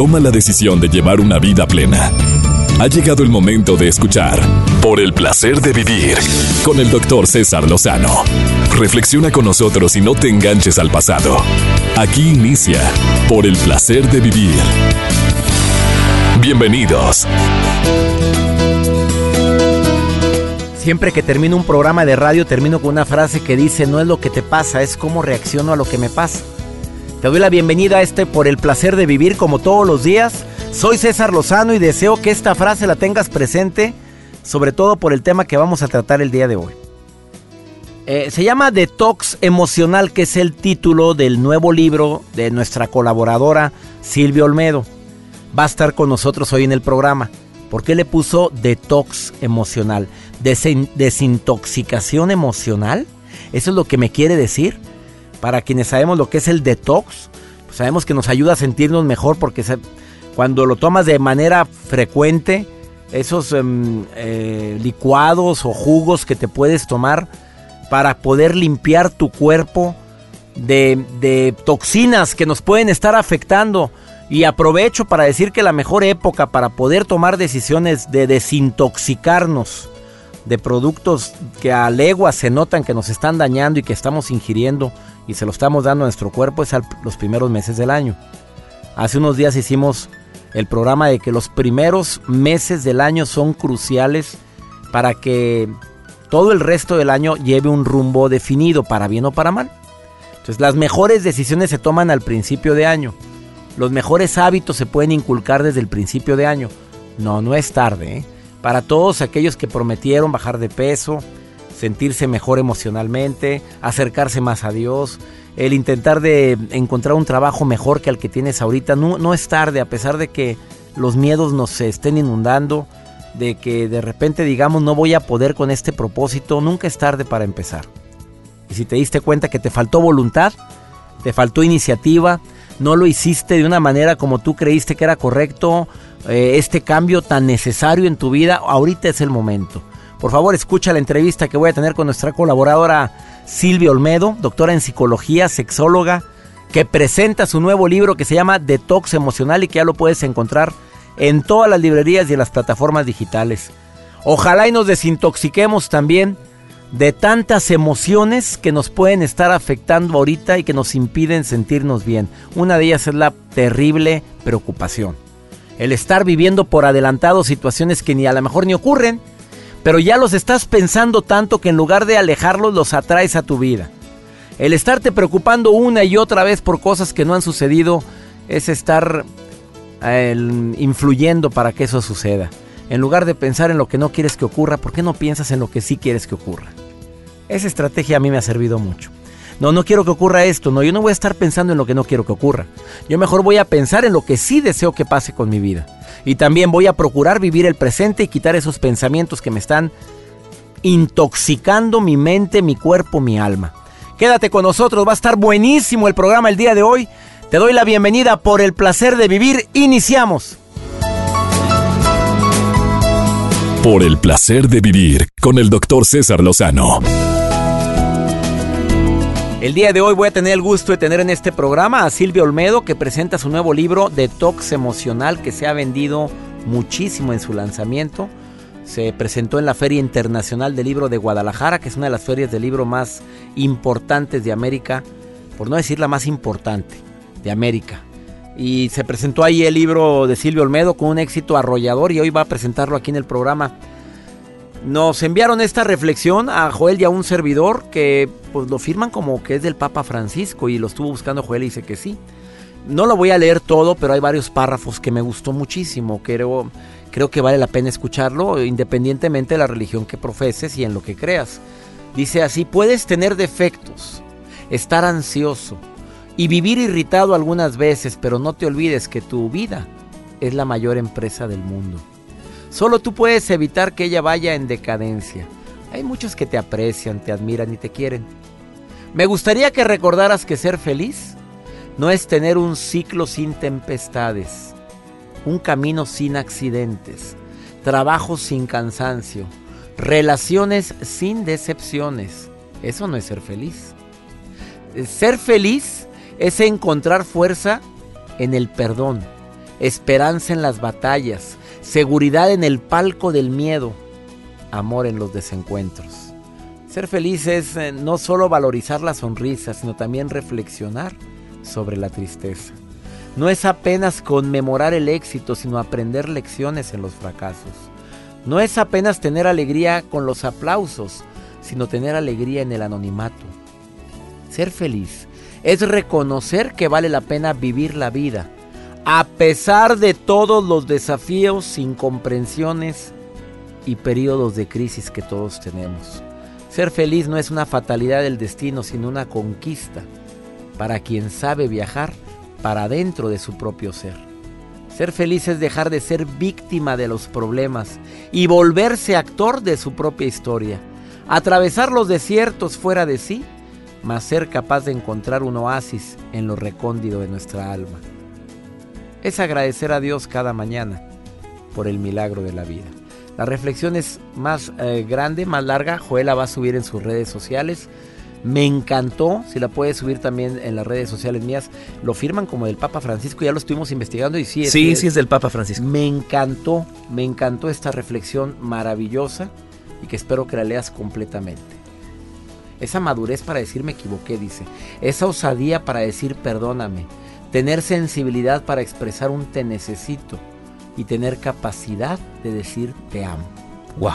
toma la decisión de llevar una vida plena. Ha llegado el momento de escuchar Por el placer de vivir con el doctor César Lozano. Reflexiona con nosotros y no te enganches al pasado. Aquí inicia Por el placer de vivir. Bienvenidos. Siempre que termino un programa de radio termino con una frase que dice no es lo que te pasa, es cómo reacciono a lo que me pasa. Te doy la bienvenida a este por el placer de vivir como todos los días. Soy César Lozano y deseo que esta frase la tengas presente, sobre todo por el tema que vamos a tratar el día de hoy. Eh, se llama Detox Emocional, que es el título del nuevo libro de nuestra colaboradora Silvia Olmedo. Va a estar con nosotros hoy en el programa. ¿Por qué le puso Detox Emocional? ¿Desintoxicación emocional? ¿Eso es lo que me quiere decir? Para quienes sabemos lo que es el detox, pues sabemos que nos ayuda a sentirnos mejor porque cuando lo tomas de manera frecuente, esos em, eh, licuados o jugos que te puedes tomar para poder limpiar tu cuerpo de, de toxinas que nos pueden estar afectando. Y aprovecho para decir que la mejor época para poder tomar decisiones de desintoxicarnos de productos que a legua se notan que nos están dañando y que estamos ingiriendo y se lo estamos dando a nuestro cuerpo es los primeros meses del año. Hace unos días hicimos el programa de que los primeros meses del año son cruciales para que todo el resto del año lleve un rumbo definido, para bien o para mal. Entonces las mejores decisiones se toman al principio de año. Los mejores hábitos se pueden inculcar desde el principio de año. No, no es tarde. ¿eh? Para todos aquellos que prometieron bajar de peso, sentirse mejor emocionalmente, acercarse más a Dios, el intentar de encontrar un trabajo mejor que el que tienes ahorita. No, no es tarde, a pesar de que los miedos nos estén inundando, de que de repente digamos no voy a poder con este propósito, nunca es tarde para empezar. Y si te diste cuenta que te faltó voluntad, te faltó iniciativa, no lo hiciste de una manera como tú creíste que era correcto, eh, este cambio tan necesario en tu vida, ahorita es el momento. Por favor, escucha la entrevista que voy a tener con nuestra colaboradora Silvia Olmedo, doctora en psicología, sexóloga, que presenta su nuevo libro que se llama Detox Emocional y que ya lo puedes encontrar en todas las librerías y en las plataformas digitales. Ojalá y nos desintoxiquemos también de tantas emociones que nos pueden estar afectando ahorita y que nos impiden sentirnos bien. Una de ellas es la terrible preocupación. El estar viviendo por adelantado situaciones que ni a lo mejor ni ocurren pero ya los estás pensando tanto que en lugar de alejarlos los atraes a tu vida. El estarte preocupando una y otra vez por cosas que no han sucedido es estar influyendo para que eso suceda. En lugar de pensar en lo que no quieres que ocurra, ¿por qué no piensas en lo que sí quieres que ocurra? Esa estrategia a mí me ha servido mucho. No, no quiero que ocurra esto, no, yo no voy a estar pensando en lo que no quiero que ocurra. Yo mejor voy a pensar en lo que sí deseo que pase con mi vida. Y también voy a procurar vivir el presente y quitar esos pensamientos que me están intoxicando mi mente, mi cuerpo, mi alma. Quédate con nosotros, va a estar buenísimo el programa el día de hoy. Te doy la bienvenida por el placer de vivir. Iniciamos. Por el placer de vivir con el doctor César Lozano. El día de hoy voy a tener el gusto de tener en este programa a Silvia Olmedo que presenta su nuevo libro Detox Emocional que se ha vendido muchísimo en su lanzamiento. Se presentó en la Feria Internacional del Libro de Guadalajara, que es una de las ferias de libro más importantes de América, por no decir la más importante de América. Y se presentó ahí el libro de Silvia Olmedo con un éxito arrollador y hoy va a presentarlo aquí en el programa. Nos enviaron esta reflexión a Joel y a un servidor que pues lo firman como que es del Papa Francisco y lo estuvo buscando Joel y dice que sí. No lo voy a leer todo, pero hay varios párrafos que me gustó muchísimo. Creo, creo que vale la pena escucharlo independientemente de la religión que profeses y en lo que creas. Dice así, puedes tener defectos, estar ansioso y vivir irritado algunas veces, pero no te olvides que tu vida es la mayor empresa del mundo. Solo tú puedes evitar que ella vaya en decadencia. Hay muchos que te aprecian, te admiran y te quieren. Me gustaría que recordaras que ser feliz no es tener un ciclo sin tempestades, un camino sin accidentes, trabajo sin cansancio, relaciones sin decepciones. Eso no es ser feliz. Ser feliz es encontrar fuerza en el perdón, esperanza en las batallas, seguridad en el palco del miedo, amor en los desencuentros. Ser feliz es eh, no solo valorizar la sonrisa, sino también reflexionar sobre la tristeza. No es apenas conmemorar el éxito, sino aprender lecciones en los fracasos. No es apenas tener alegría con los aplausos, sino tener alegría en el anonimato. Ser feliz es reconocer que vale la pena vivir la vida, a pesar de todos los desafíos, incomprensiones y periodos de crisis que todos tenemos. Ser feliz no es una fatalidad del destino, sino una conquista para quien sabe viajar para dentro de su propio ser. Ser feliz es dejar de ser víctima de los problemas y volverse actor de su propia historia. Atravesar los desiertos fuera de sí, mas ser capaz de encontrar un oasis en lo recóndido de nuestra alma. Es agradecer a Dios cada mañana por el milagro de la vida. La reflexión es más eh, grande, más larga. Joel la va a subir en sus redes sociales. Me encantó, si la puedes subir también en las redes sociales mías, lo firman como del Papa Francisco, ya lo estuvimos investigando y sí es. Sí, sí es del Papa Francisco. Me encantó, me encantó esta reflexión maravillosa y que espero que la leas completamente. Esa madurez para decir me equivoqué, dice. Esa osadía para decir perdóname. Tener sensibilidad para expresar un te necesito y tener capacidad de decir te amo. Wow.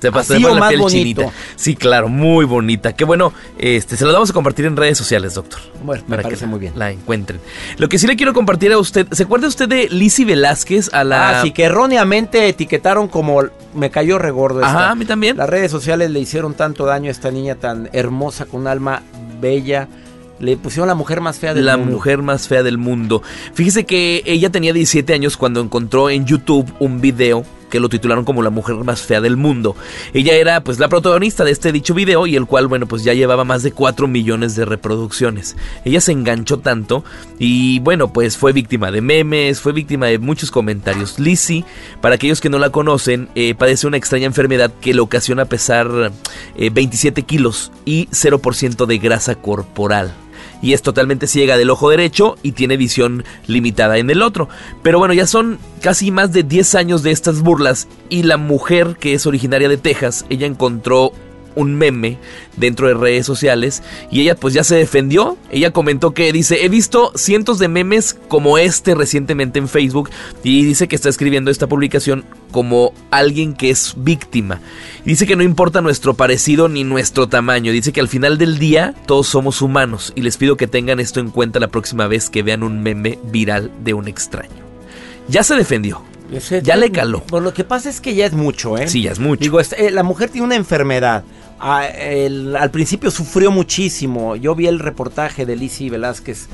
Se pasó de la piel chinita. Sí, claro, muy bonita. Qué bueno, este, se la vamos a compartir en redes sociales, doctor. Bueno, me parece muy bien. La encuentren. Lo que sí le quiero compartir a usted, ¿se acuerda usted de Lizzie Velázquez a la. Ah, sí, que erróneamente etiquetaron como me cayó regordo. Ajá, a mí también. Las redes sociales le hicieron tanto daño a esta niña tan hermosa, con alma bella le pusieron la mujer más fea del mundo. La mujer más fea del mundo. Fíjese que ella tenía 17 años cuando encontró en YouTube un video que lo titularon como la mujer más fea del mundo. Ella era pues la protagonista de este dicho video y el cual bueno pues ya llevaba más de 4 millones de reproducciones. Ella se enganchó tanto y bueno pues fue víctima de memes, fue víctima de muchos comentarios. Lizzie, para aquellos que no la conocen, eh, padece una extraña enfermedad que le ocasiona pesar 27 eh, kilos y 0% de grasa corporal y es totalmente ciega del ojo derecho y tiene visión limitada en el otro. Pero bueno, ya son casi más de 10 años de estas burlas y la mujer que es originaria de Texas, ella encontró un meme dentro de redes sociales y ella pues ya se defendió. Ella comentó que dice, he visto cientos de memes como este recientemente en Facebook y dice que está escribiendo esta publicación como alguien que es víctima. Dice que no importa nuestro parecido ni nuestro tamaño, dice que al final del día todos somos humanos y les pido que tengan esto en cuenta la próxima vez que vean un meme viral de un extraño. Ya se defendió. ya le caló. Por lo que pasa es que ya es mucho, ¿eh? Sí, ya es mucho. Digo, eh, la mujer tiene una enfermedad al principio sufrió muchísimo. Yo vi el reportaje de Lizzie Velázquez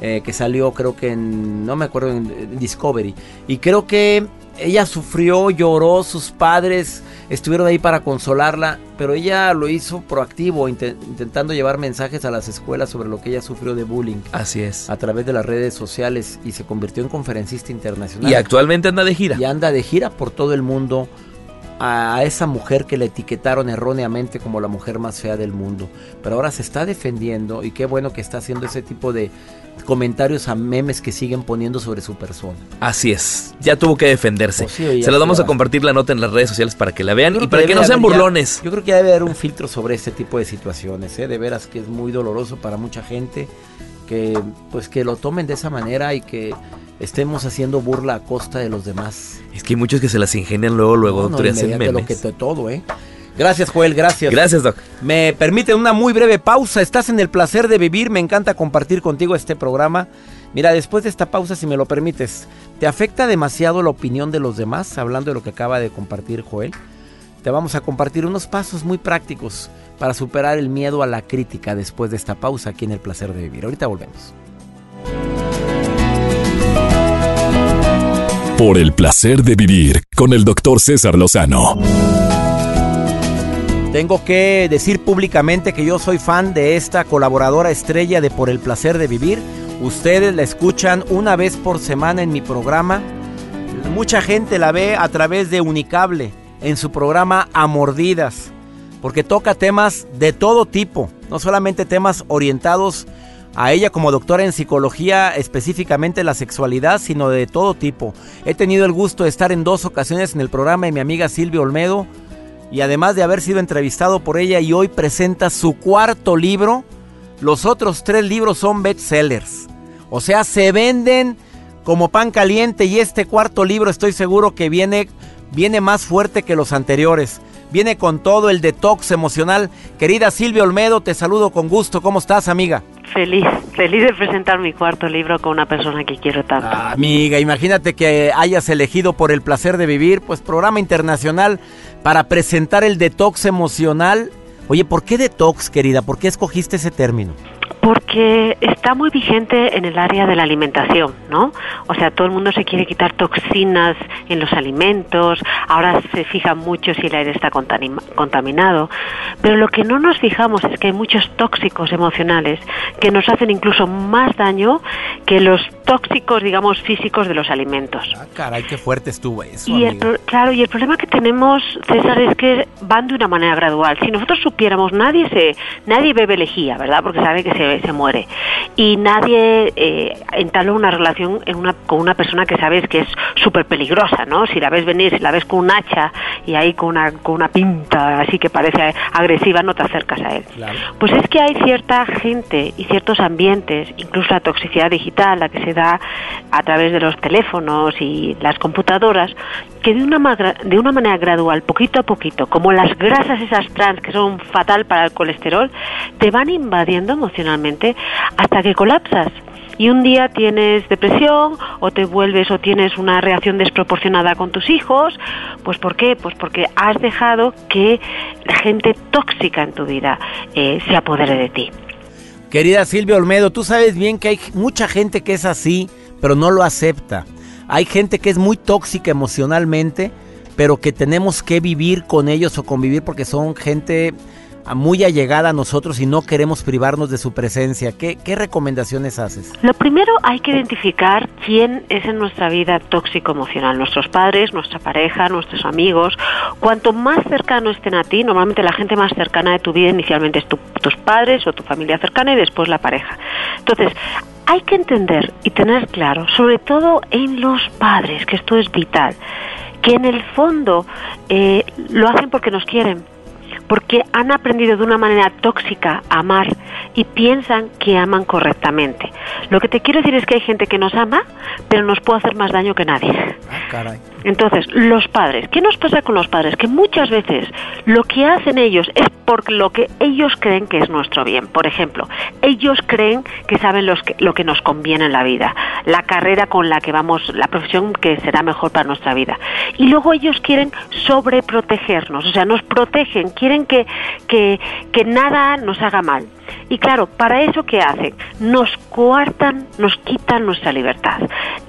eh, que salió creo que en, no me acuerdo, en, Discovery. Y creo que ella sufrió, lloró, sus padres estuvieron ahí para consolarla, pero ella lo hizo proactivo, intentando llevar mensajes a las escuelas sobre lo que ella sufrió de bullying. Así es. A través de las redes sociales y se convirtió en conferencista internacional. Y actualmente anda de gira. Y anda de gira por todo el mundo a esa mujer que le etiquetaron erróneamente como la mujer más fea del mundo. Pero ahora se está defendiendo y qué bueno que está haciendo ese tipo de comentarios a memes que siguen poniendo sobre su persona. Así es, ya tuvo que defenderse. Pues se las vamos a compartir la nota en las redes sociales para que la vean y para que, no sean burlones. yo creo que debe haber un filtro sobre este tipo de situaciones, ¿eh? de veras que es muy doloroso para mucha gente que pues que lo tomen de esa manera y que estemos haciendo burla a costa de los demás. Es que hay muchos que se las ingenian luego, luego, no, doctor, hacen memes. Lo que todo, ¿eh? Gracias, Joel, gracias. Gracias, Doc. Me permite una muy breve pausa. Estás en el placer de vivir. Me encanta compartir contigo este programa. Mira, después de esta pausa, si me lo permites, ¿te afecta demasiado la opinión de los demás? Hablando de lo que acaba de compartir Joel. Te vamos a compartir unos pasos muy prácticos para superar el miedo a la crítica después de esta pausa aquí en el placer de vivir. Ahorita volvemos. Por el placer de vivir con el doctor César Lozano. Tengo que decir públicamente que yo soy fan de esta colaboradora estrella de Por el placer de vivir. Ustedes la escuchan una vez por semana en mi programa. Mucha gente la ve a través de Unicable en su programa A Mordidas, porque toca temas de todo tipo, no solamente temas orientados a ella como doctora en psicología, específicamente la sexualidad, sino de todo tipo. He tenido el gusto de estar en dos ocasiones en el programa de mi amiga Silvia Olmedo y además de haber sido entrevistado por ella y hoy presenta su cuarto libro, los otros tres libros son bestsellers. O sea, se venden como pan caliente y este cuarto libro estoy seguro que viene, viene más fuerte que los anteriores. Viene con todo el detox emocional. Querida Silvia Olmedo, te saludo con gusto. ¿Cómo estás, amiga? Feliz, feliz de presentar mi cuarto libro con una persona que quiero tanto. Ah, amiga, imagínate que hayas elegido por el placer de vivir, pues programa internacional para presentar el detox emocional. Oye, ¿por qué detox, querida? ¿Por qué escogiste ese término? Porque está muy vigente en el área de la alimentación, ¿no? O sea, todo el mundo se quiere quitar toxinas en los alimentos, ahora se fija mucho si el aire está contaminado, pero lo que no nos fijamos es que hay muchos tóxicos emocionales que nos hacen incluso más daño que los tóxicos, digamos, físicos de los alimentos. Ah, caray, qué fuerte estuvo eso. Y el, claro, y el problema que tenemos, César, es que van de una manera gradual. Si nosotros supiéramos, nadie se, nadie bebe lejía, ¿verdad? Porque sabe que se se, muere. Y nadie eh, entabló una relación en una, con una persona que sabes que es súper peligrosa, ¿no? Si la ves venir, si la ves con un hacha y ahí con una, con una pinta así que parece agresiva, no te acercas a él. Pues es que hay cierta gente y ciertos ambientes, incluso la toxicidad digital, la que se da a través de los teléfonos y las computadoras, que de una, de una manera gradual, poquito a poquito, como las grasas esas trans que son fatal para el colesterol, te van invadiendo emocionalmente hasta que colapsas y un día tienes depresión o te vuelves o tienes una reacción desproporcionada con tus hijos, pues ¿por qué? Pues porque has dejado que la gente tóxica en tu vida eh, se apodere de ti. Querida Silvia Olmedo, tú sabes bien que hay mucha gente que es así, pero no lo acepta. Hay gente que es muy tóxica emocionalmente, pero que tenemos que vivir con ellos o convivir porque son gente muy allegada a nosotros y no queremos privarnos de su presencia. ¿Qué, ¿Qué, recomendaciones haces? Lo primero hay que identificar quién es en nuestra vida tóxico emocional. Nuestros padres, nuestra pareja, nuestros amigos. Cuanto más cercano estén a ti, normalmente la gente más cercana de tu vida inicialmente es tus padres o tu familia cercana y después la pareja. Entonces, hay que entender y tener claro, sobre todo en los padres, que esto es vital, que en el fondo eh, lo hacen porque nos quieren, porque han aprendido de una manera tóxica a amar y piensan que aman correctamente. Lo que te quiero decir es que hay gente que nos ama, pero nos puede hacer más daño que nadie. Ah, Entonces, los padres, ¿qué nos pasa con los padres? Que muchas veces lo que hacen ellos es por lo que ellos creen que es nuestro bien. Por ejemplo, ellos creen que saben lo que nos conviene en la vida, la carrera con la que vamos, la profesión que será mejor para nuestra vida. Y luego ellos quieren sobreprotegernos, o sea, nos protegen, quieren que, que, que nada nos haga mal. Y claro, para eso ¿qué hacen? Nos coartan, nos quitan nuestra libertad.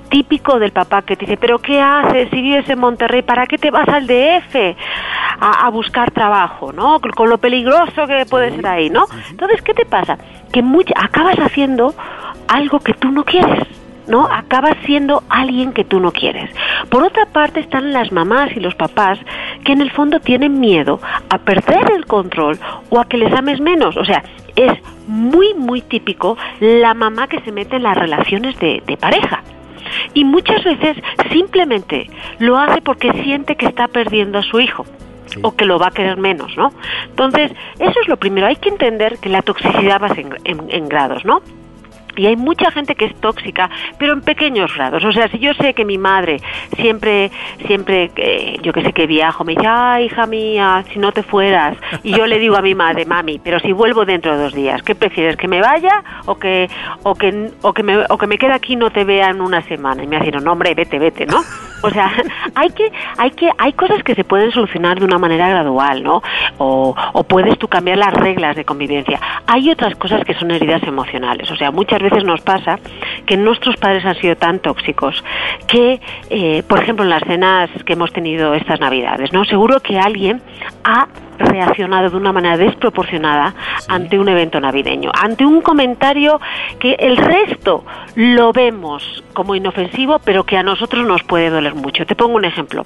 Típico del papá que te dice, pero ¿qué haces si vives en Monterrey? ¿Para qué te vas al DF a, buscar trabajo? ¿no? Con lo peligroso que puede ser ahí, ¿no? Entonces, ¿qué te pasa? Que acabas haciendo algo que tú no quieres. ¿no? Acabas siendo alguien que tú no quieres. Por otra parte están las mamás y los papás que en el fondo tienen miedo a perder el control o a que les ames menos. O sea, es muy, muy típico la mamá que se mete en las relaciones de, pareja. Y muchas veces simplemente lo hace porque siente que está perdiendo a su hijo. o que lo va a querer menos, ¿no? Entonces, eso es lo primero. Hay que entender que la toxicidad va en, en grados, ¿no? Y hay mucha gente que es tóxica, pero en pequeños grados. O sea, si yo sé que mi madre siempre, siempre, eh, yo que sé que viajo, me dice, ay, hija mía, si no te fueras. Y yo le digo a mi madre, mami, pero si vuelvo dentro de dos días, ¿qué prefieres? ¿Que me vaya o que, o que, o que, me, o que me quede aquí y no te vea en una semana? Y me dice, no, hombre, vete, vete, ¿no? O sea, hay que, hay que, hay cosas que se pueden solucionar de una manera gradual, ¿no? O, o puedes tú cambiar las reglas de convivencia. Hay otras cosas que son heridas emocionales. O sea, muchas veces nos pasa que nuestros padres han sido tan tóxicos que, eh, por ejemplo, en las cenas que hemos tenido estas Navidades, ¿no? Seguro que alguien ha reaccionado de una manera desproporcionada ante un evento navideño, ante un comentario que el resto lo vemos como inofensivo, pero que a nosotros nos puede doler mucho. Te pongo un ejemplo.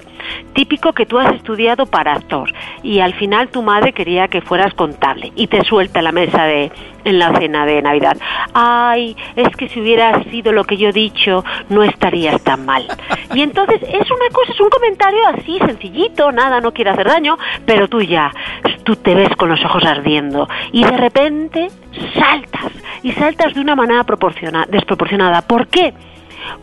Típico que tú has estudiado para actor y al final tu madre quería que fueras contable y te suelta la mesa de en la cena de Navidad. Ay, es que si hubiera sido lo que yo he dicho, no estarías tan mal. Y entonces es una cosa, es un comentario así sencillito, nada, no quiere hacer daño, pero tú ya, tú te ves con los ojos ardiendo y de repente saltas y saltas de una manera desproporcionada. ¿Por qué?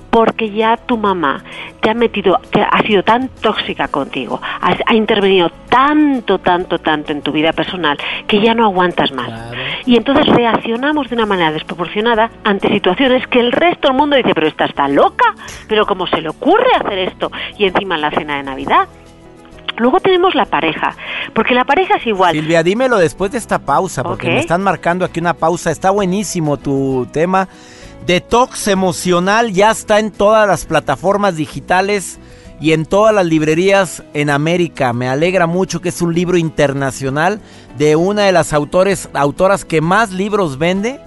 porque ya tu mamá te ha metido, te ha sido tan tóxica contigo, ha, intervenido tanto, tanto, tanto en tu vida personal que ya no aguantas más. Y entonces reaccionamos de una manera desproporcionada ante situaciones que el resto del mundo dice, pero esta está loca, pero ¿cómo se le ocurre hacer esto? Y encima en la cena de Navidad. Luego tenemos la pareja, porque la pareja es igual. Silvia, dímelo después de esta pausa, porque me están marcando aquí una pausa. Está buenísimo tu tema. Detox emocional ya está en todas las plataformas digitales y en todas las librerías en América. Me alegra mucho que es un libro internacional de una de las autores, autoras que más libros vende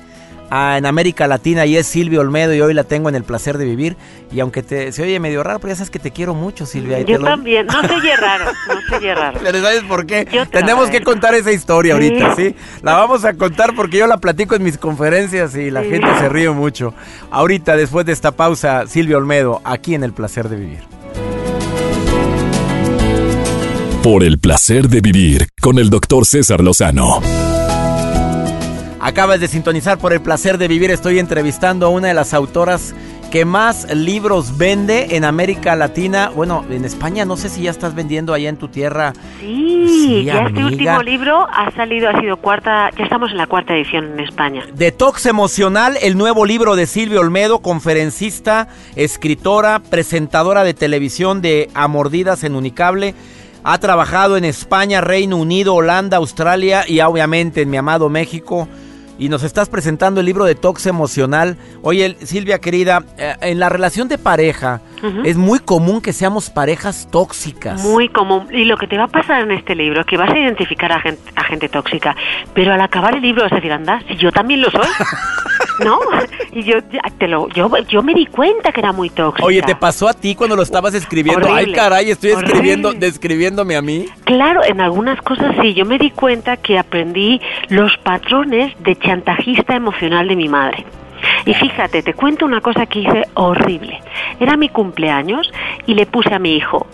en América Latina y es Silvia Olmedo y hoy la tengo en el placer de vivir. Y aunque te, se oye medio raro, pero ya sabes que te quiero mucho, Silvia. Yo también, no se oye raro, no se oye raro. Pero ¿sabes por qué? Tenemos que contar esa historia ahorita, ¿sí? La vamos a contar porque yo la platico en mis conferencias y la gente se ríe mucho. Ahorita, después de esta pausa, Silvia Olmedo, aquí en el placer de vivir. Por el placer de vivir con el doctor César Lozano. Acabas de sintonizar por el placer de vivir. Estoy entrevistando a una de las autoras que más libros vende en América Latina. Bueno, en España no sé si ya estás vendiendo allá en tu tierra. Sí, ya este último libro ha salido, ha sido cuarta, ya estamos en la cuarta edición en España. Detox Emocional, el nuevo libro de Silvia Olmedo, conferencista, escritora, presentadora de televisión de Amordidas en Unicable. Ha trabajado en España, Reino Unido, Holanda, Australia y obviamente en mi amado México y nos estás presentando el libro de Tox Emocional. Oye, Silvia querida, eh, en la relación de pareja es muy común que seamos parejas tóxicas. Muy común. Y lo que te va a pasar en este libro, que vas a identificar a gente, a gente tóxica, pero al acabar el libro vas a decir, anda, si yo también lo soy. ¿No? Y yo, te lo, yo, yo me di cuenta que era muy tóxica. Oye, ¿te pasó a ti cuando lo estabas escribiendo? Ay, caray, estoy escribiendo, describiéndome a mí. Claro, en algunas cosas sí. Yo me di cuenta que aprendí los patrones de chantajista emocional de mi madre. Y fíjate, te cuento una cosa que hice horrible. Era mi cumpleaños y le puse a mi hijo,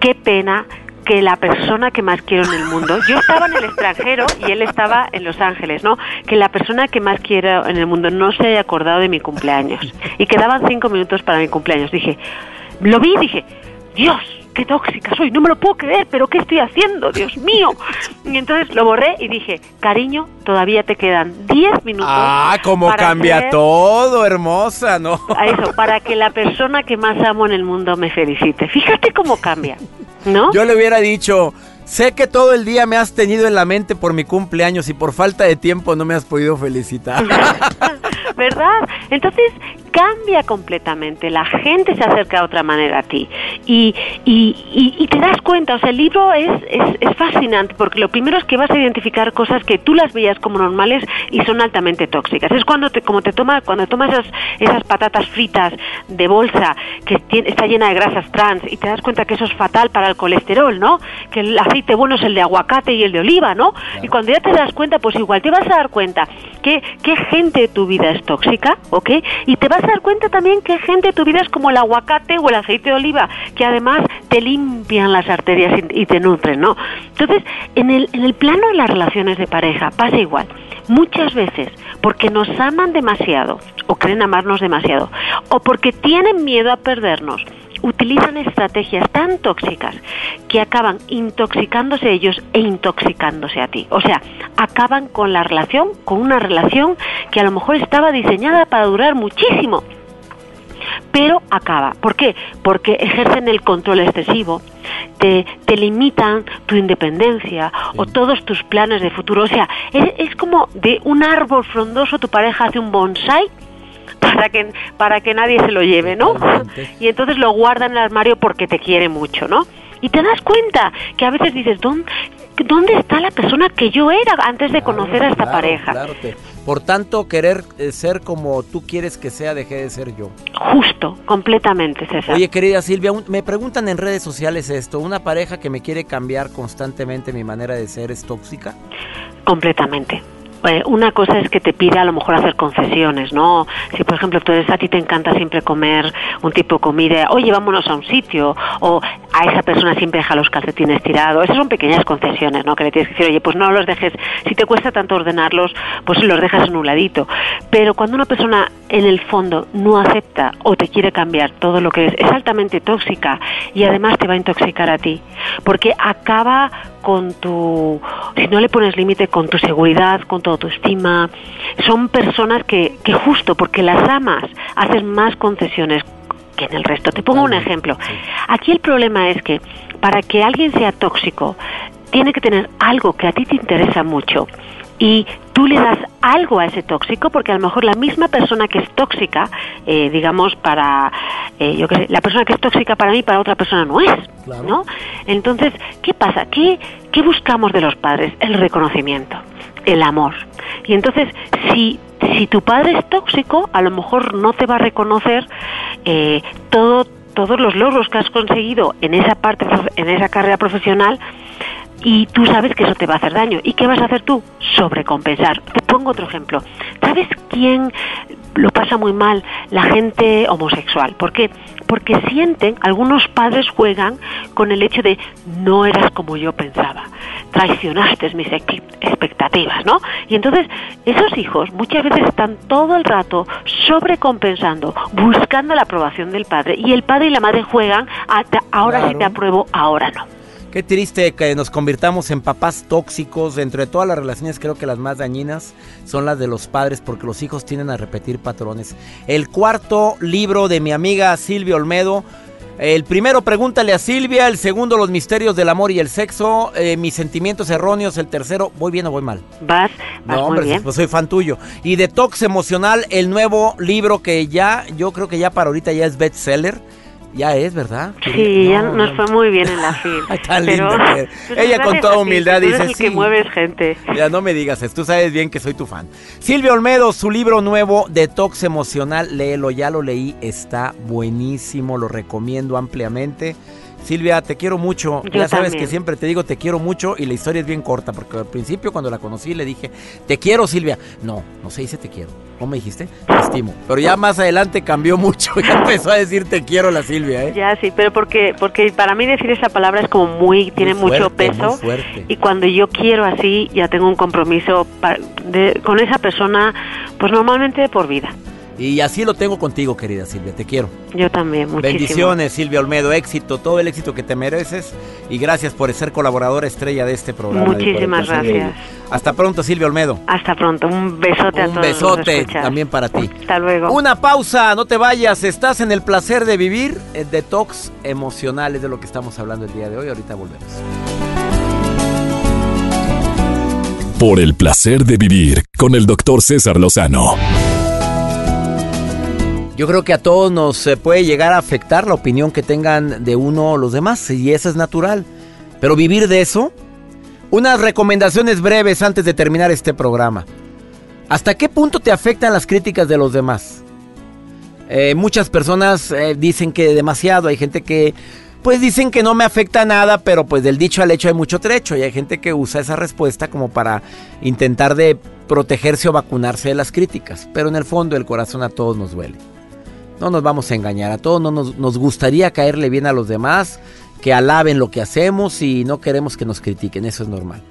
qué pena que la persona que más quiero en el mundo, yo estaba en el extranjero y él estaba en Los Ángeles, ¿no? Que la persona que más quiero en el mundo no se haya acordado de mi cumpleaños. Y quedaban cinco minutos para mi cumpleaños. Dije, lo vi y dije, Dios, qué tóxica soy, no me lo puedo creer, pero ¿qué estoy haciendo? Dios mío. Y entonces lo borré y dije, cariño, todavía te quedan 10 minutos. Ah, cómo cambia todo, hermosa, ¿no? A eso, para que la persona que más amo en el mundo me felicite. Fíjate cómo cambia, ¿no? Yo le hubiera dicho, Sé que todo el día me has tenido en la mente por mi cumpleaños y por falta de tiempo no me has podido felicitar. ¿Verdad? Entonces cambia completamente, la gente se acerca de otra manera a ti y, y, y, te das cuenta, o sea, el libro es, es, fascinante porque lo primero es que vas a identificar cosas que tú las veías como normales y son altamente tóxicas. Es cuando te, como te toma, cuando tomas esas, esas patatas fritas de bolsa que está llena de grasas trans y te das cuenta que eso es fatal para el colesterol, ¿no? Que el aceite bueno es el de aguacate y el de oliva, ¿no? Y cuando ya te das cuenta, pues igual te vas a dar cuenta que qué gente de tu vida es tóxica, ¿ok? Y te vas a dar cuenta también que gente de tu vida es como el aguacate o el aceite de oliva, que además te limpian las arterias y te nutren, ¿no? Entonces, en el, en el plano de las relaciones de pareja pasa igual. Muchas veces, porque nos aman demasiado, o creen amarnos demasiado, o porque tienen miedo a perdernos, utilizan estrategias tan tóxicas que acaban intoxicándose ellos e intoxicándose a ti. O sea, acaban con la relación, con una relación que a lo mejor estaba diseñada para durar muchísimo. Pero acaba. ¿Por qué? Porque ejercen el control excesivo, te, te limitan tu independencia o todos tus planes de futuro. O sea, es, es como de un árbol frondoso tu pareja hace un bonsai para que, para que nadie se lo lleve, ¿no? Y entonces lo guarda en el armario porque te quiere mucho, ¿no? Y te das cuenta que a veces dices, ¿dónde? ¿dónde está la persona que yo era antes de conocer a esta Claro, pareja? claro que- por tanto, querer eh, ser como tú quieres que sea, dejé de ser yo. Justo, completamente, César. Oye, querida Silvia, un- me preguntan en redes sociales esto. ¿Una pareja que me quiere cambiar constantemente mi manera de ser es tóxica? Completamente. Eh, una cosa es que te pide a lo mejor hacer concesiones, ¿no? Si por ejemplo tú eres, a ti te encanta siempre comer un tipo de comida, oye, vámonos a un sitio, o a esa persona siempre deja los calcetines tirados, esas son pequeñas concesiones, ¿no? Que le tienes que decir, oye, pues no los dejes, si te cuesta tanto ordenarlos, pues los dejas en un ladito. Pero cuando una persona en el fondo no acepta o te quiere cambiar todo lo que es, es altamente tóxica y además te va a intoxicar a ti, porque acaba con tu, si no le pones límite, con tu seguridad, con tu autoestima. Son personas que, que justo porque las amas hacen más concesiones que en el resto. Te pongo un ejemplo. Aquí el problema es que para que alguien sea tóxico, tiene que tener algo que a ti te interesa mucho y tú le das algo a ese tóxico porque a lo mejor la misma persona que es tóxica, eh, digamos para, eh, yo qué sé, la persona que es tóxica para mí para otra persona no es, Claro. ¿no? Entonces, ¿qué pasa? ¿Qué, ¿Qué buscamos de los padres? El reconocimiento, el amor. Y entonces, si si tu padre es tóxico, a lo mejor no te va a reconocer eh, todo todos los logros que has conseguido en esa parte en esa carrera profesional y tú sabes que eso te va a hacer daño. ¿Y qué vas a hacer tú? Sobrecompensar. Te pongo otro ejemplo. ¿Sabes quién lo pasa muy mal? La gente homosexual. ¿Por qué? Porque sienten, algunos padres juegan con el hecho de no eras como yo pensaba, traicionaste mis expectativas, ¿no? Y entonces esos hijos muchas veces están todo el rato sobrecompensando, buscando la aprobación del padre y el padre y la madre juegan a ahora sí Claro. te apruebo, ahora no. Qué triste que nos convirtamos en papás tóxicos. Dentro de todas las relaciones creo que las más dañinas son las de los padres porque los hijos tienden a repetir patrones. El cuarto libro de mi amiga Silvia Olmedo. El primero, pregúntale a Silvia. El segundo, los misterios del amor y el sexo. Eh, mis sentimientos erróneos. El tercero, ¿voy bien o voy mal? Vas, vas No, muy hombre, bien. pues soy fan tuyo. Y Detox Emocional, el nuevo libro que ya, yo creo que ya para ahorita ya es bestseller. Ya es, ¿verdad? Sí, ya No, nos no. fue muy bien en la fila. Ay, tan Pero- linda. Pero Ella con toda ti, humildad tú eres dice, el que "Sí". mueves gente. Ya no me digas, eso, tú sabes bien que soy tu fan. Silvia Olmedo, su libro nuevo, Detox Emocional, léelo, ya lo leí, está buenísimo, lo recomiendo ampliamente. Silvia, te quiero mucho. Yo ya sabes también. que siempre te digo te quiero mucho y la historia es bien corta, porque al principio cuando la conocí le dije, te quiero Silvia. No, no se dice te quiero. ¿Cómo me dijiste? Te estimo. Pero ya más adelante cambió mucho, ya empezó a decir te quiero la Silvia, ¿eh? Ya, sí, pero porque, porque para mí decir esa palabra es como muy, tiene Muy mucho peso. muy fuerte. Y cuando yo quiero así, ya tengo un compromiso de- con esa persona, pues normalmente de por vida. Y así lo tengo contigo, querida Silvia, te quiero. Yo también, muchísimo. Bendiciones, Silvia Olmedo, éxito, todo el éxito que te mereces y gracias por ser colaboradora estrella de este programa. Muchísimas gracias. Hasta pronto, Silvia Olmedo. Hasta pronto. Un besote a Un todos. los besote también para ti. Hasta luego. Una pausa, no te vayas, estás en el placer de vivir, el detox emocional es de lo que estamos hablando el día de hoy, ahorita volvemos. Por el placer de vivir con el doctor César Lozano. Yo creo que a todos nos eh, puede llegar a afectar la opinión que tengan de uno o los demás, y eso es natural. Pero vivir de eso, unas recomendaciones breves antes de terminar este programa. ¿Hasta qué punto te afectan las críticas de los demás? Eh, muchas personas eh, dicen que demasiado, hay gente que pues dicen que no me afecta nada, pero pues del dicho al hecho hay mucho trecho y hay gente que usa esa respuesta como para intentar de protegerse o vacunarse de las críticas, pero en el fondo el corazón a todos nos duele. No nos vamos a engañar, a todos no nos, nos gustaría caerle bien a los demás, que alaben lo que hacemos y no queremos que nos critiquen, eso es normal.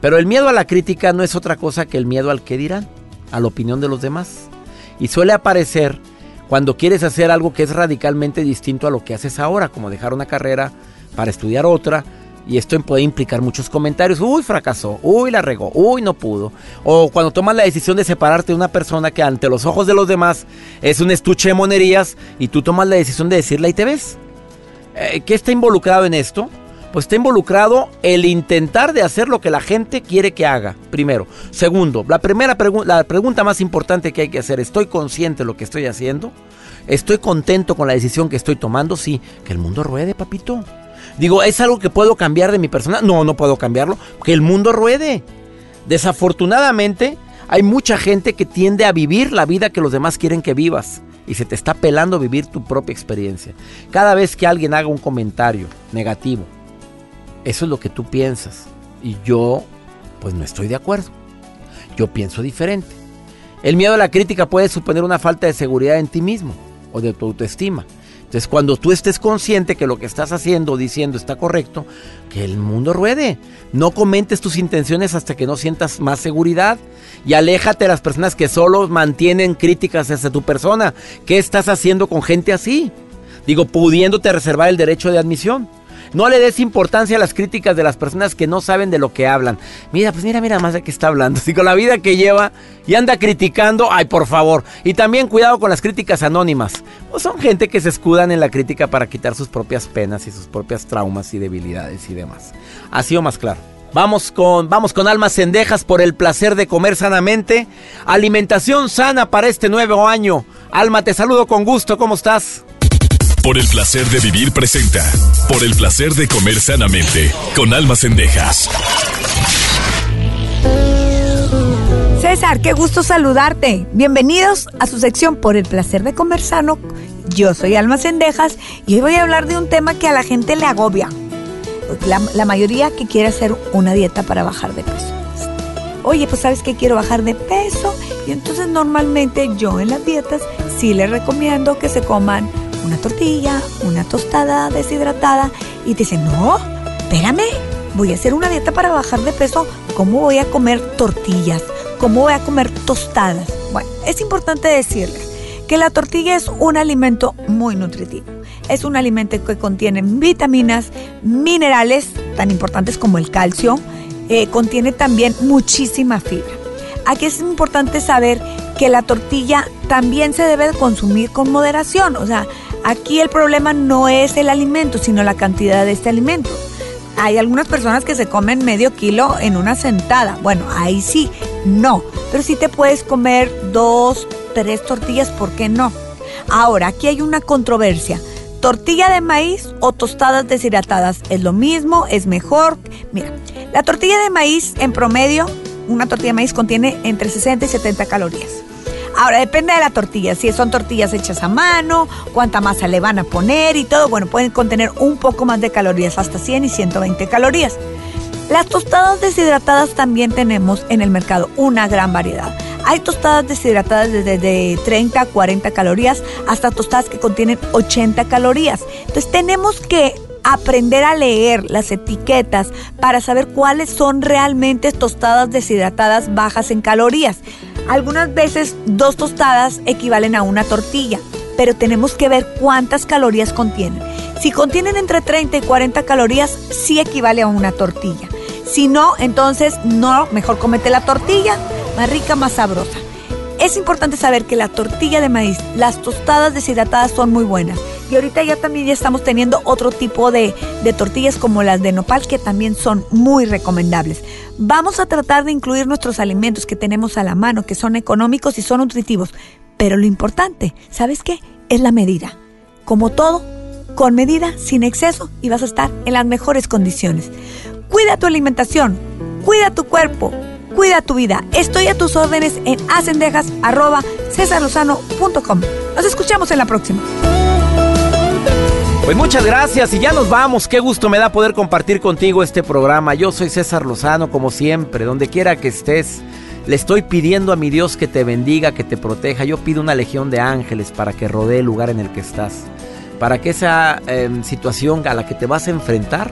Pero el miedo a la crítica no es otra cosa que el miedo al que dirán, a la opinión de los demás. Y suele aparecer cuando quieres hacer algo que es radicalmente distinto a lo que haces ahora, como dejar una carrera para estudiar otra. Y esto puede implicar muchos comentarios. Uy, fracasó. Uy, la regó. Uy, no pudo. O cuando tomas la decisión de separarte de una persona que ante los ojos de los demás es un estuche de monerías y tú tomas la decisión de decirla y te ves. Eh, ¿Qué está involucrado en esto? Pues está involucrado el intentar de hacer lo que la gente quiere que haga, primero. Segundo, la primera la pregunta más importante que hay que hacer, ¿estoy consciente de lo que estoy haciendo? ¿Estoy contento con la decisión que estoy tomando? Sí, que el mundo ruede, papito. Digo, ¿es algo que puedo cambiar de mi persona? No, no puedo cambiarlo. Que el mundo ruede. Desafortunadamente, hay mucha gente que tiende a vivir la vida que los demás quieren que vivas. Y se te está pelando vivir tu propia experiencia. Cada vez que alguien haga un comentario negativo, eso es lo que tú piensas. Y yo, pues no estoy de acuerdo. Yo pienso diferente. El miedo a la crítica puede suponer una falta de seguridad en ti mismo o de tu autoestima. Entonces, cuando tú estés consciente que lo que estás haciendo o diciendo está correcto, que el mundo ruede. No comentes tus intenciones hasta que no sientas más seguridad. Y aléjate de las personas que solo mantienen críticas hacia tu persona. ¿Qué estás haciendo con gente así? Digo, pudiéndote reservar el derecho de admisión. No le des importancia a las críticas de las personas que no saben de lo que hablan. Mira, pues mira, mira más de qué está hablando. Si con la vida que lleva y anda criticando, ay, por favor. Y también cuidado con las críticas anónimas. Pues son gente que se escudan en la crítica para quitar sus propias penas y sus propias traumas y debilidades y demás. Así o más claro. Vamos con, vamos con almas cendejas por el placer de comer sanamente. Alimentación sana para este nuevo año. Alma, te saludo con gusto. ¿Cómo estás? Por el placer de vivir presenta. Por el placer de comer sanamente. Con almas cendejas. César, qué gusto saludarte. Bienvenidos a su sección Por el placer de comer sano. Yo soy Alma Cendejas y hoy voy a hablar de un tema que a la gente le agobia. La, la mayoría que quiere hacer una dieta para bajar de peso. Oye, pues sabes que quiero bajar de peso y entonces normalmente yo en las dietas sí les recomiendo que se coman una tortilla, una tostada deshidratada y te dicen, no, espérame, voy a hacer una dieta para bajar de peso, ¿cómo voy a comer tortillas? ¿Cómo voy a comer tostadas? Bueno, es importante decirles que la tortilla es un alimento muy nutritivo. Es un alimento que contiene vitaminas, minerales tan importantes como el calcio, eh, contiene también muchísima fibra. Aquí es importante saber que la tortilla también se debe consumir con moderación. O sea, aquí el problema no es el alimento, sino la cantidad de este alimento. Hay algunas personas que se comen medio kilo en una sentada. Bueno, ahí sí, no. Pero sí te puedes comer dos, tres tortillas, ¿por qué no? Ahora, aquí hay una controversia. ¿Tortilla de maíz o tostadas deshidratadas? ¿Es lo mismo? ¿Es mejor? Mira, la tortilla de maíz en promedio, una tortilla de maíz contiene entre 60 y 70 calorías. Ahora, depende de la tortilla, si son tortillas hechas a mano, cuánta masa le van a poner y todo, bueno, pueden contener un poco más de calorías, hasta 100 y 120 calorías. Las tostadas deshidratadas también tenemos en el mercado una gran variedad. Hay tostadas deshidratadas desde de 30 a 40 calorías hasta tostadas que contienen 80 calorías. Entonces tenemos que aprender a leer las etiquetas para saber cuáles son realmente tostadas deshidratadas bajas en calorías. Algunas veces dos tostadas equivalen a una tortilla, pero tenemos que ver cuántas calorías contienen. Si contienen entre 30 y 40 calorías, sí equivale a una tortilla. Si no, entonces no, mejor comete la tortilla, más rica, más sabrosa. Es importante saber que la tortilla de maíz, las tostadas deshidratadas son muy buenas. Y ahorita ya también ya estamos teniendo otro tipo de, de, tortillas como las de nopal que también son muy recomendables. Vamos a tratar de incluir nuestros alimentos que tenemos a la mano, que son económicos y son nutritivos. Pero lo importante, ¿sabes qué? Es la medida. Como todo, con medida, sin exceso y vas a estar en las mejores condiciones. Cuida tu alimentación, cuida tu cuerpo, cuida tu vida. Estoy a tus órdenes en acendejas.cesarlozano.com. Nos escuchamos en la próxima. Pues muchas gracias y ya nos vamos. Qué gusto me da poder compartir contigo este programa. Yo soy César Lozano, como siempre, donde quiera que estés. Le estoy pidiendo a mi Dios que te bendiga, que te proteja. Yo pido una legión de ángeles para que rodee el lugar en el que estás. Para que esa eh, situación a la que te vas a enfrentar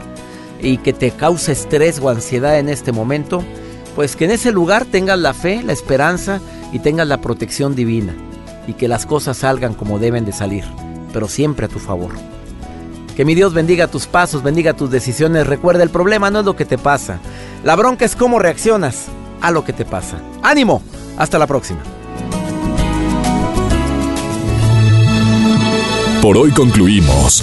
y que te cause estrés o ansiedad en este momento, pues que en ese lugar tengas la fe, la esperanza y tengas la protección divina. Y que las cosas salgan como deben de salir, pero siempre a tu favor. Que mi Dios bendiga tus pasos, bendiga tus decisiones. Recuerda, el problema no es lo que te pasa. La bronca es cómo reaccionas a lo que te pasa. ¡Ánimo! Hasta la próxima. Por hoy concluimos.